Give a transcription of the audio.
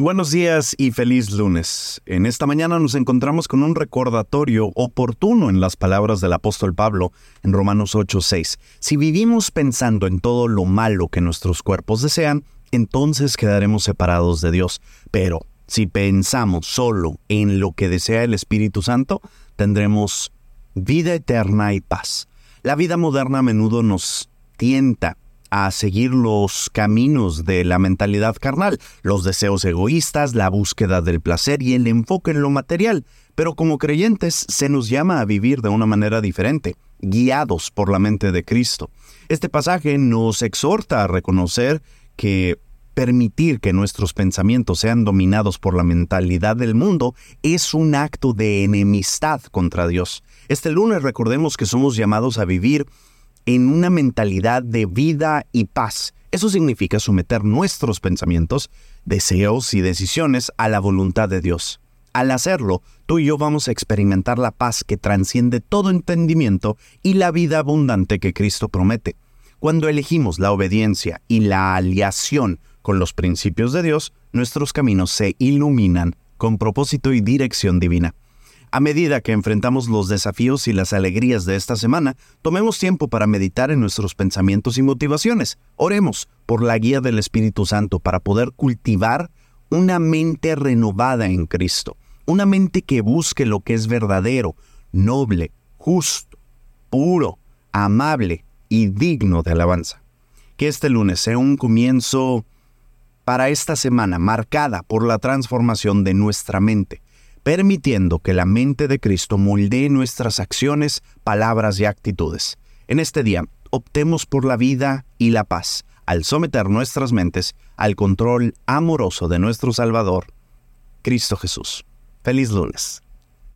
Buenos días y feliz lunes. En esta mañana nos encontramos con un recordatorio oportuno en las palabras del apóstol Pablo en Romanos 8:6. Si vivimos pensando en todo lo malo que nuestros cuerpos desean, entonces quedaremos separados de Dios. Pero si pensamos solo en lo que desea el Espíritu Santo, tendremos vida eterna y paz. La vida moderna a menudo nos tienta a seguir los caminos de la mentalidad carnal, los deseos egoístas, la búsqueda del placer y el enfoque en lo material. Pero como creyentes se nos llama a vivir de una manera diferente, guiados por la mente de Cristo. Este pasaje nos exhorta a reconocer que permitir que nuestros pensamientos sean dominados por la mentalidad del mundo es un acto de enemistad contra Dios. Este lunes recordemos que somos llamados a vivir en una mentalidad de vida y paz. Eso significa someter nuestros pensamientos, deseos y decisiones a la voluntad de Dios. Al hacerlo, tú y yo vamos a experimentar la paz que transciende todo entendimiento y la vida abundante que Cristo promete. Cuando elegimos la obediencia y la aliación con los principios de Dios, nuestros caminos se iluminan con propósito y dirección divina. A medida que enfrentamos los desafíos y las alegrías de esta semana, tomemos tiempo para meditar en nuestros pensamientos y motivaciones. Oremos por la guía del Espíritu Santo para poder cultivar una mente renovada en Cristo, una mente que busque lo que es verdadero, noble, justo, puro, amable y digno de alabanza. Que este lunes sea un comienzo para esta semana marcada por la transformación de nuestra mente permitiendo que la mente de Cristo moldee nuestras acciones, palabras y actitudes. En este día, optemos por la vida y la paz, al someter nuestras mentes al control amoroso de nuestro Salvador, Cristo Jesús. Feliz lunes.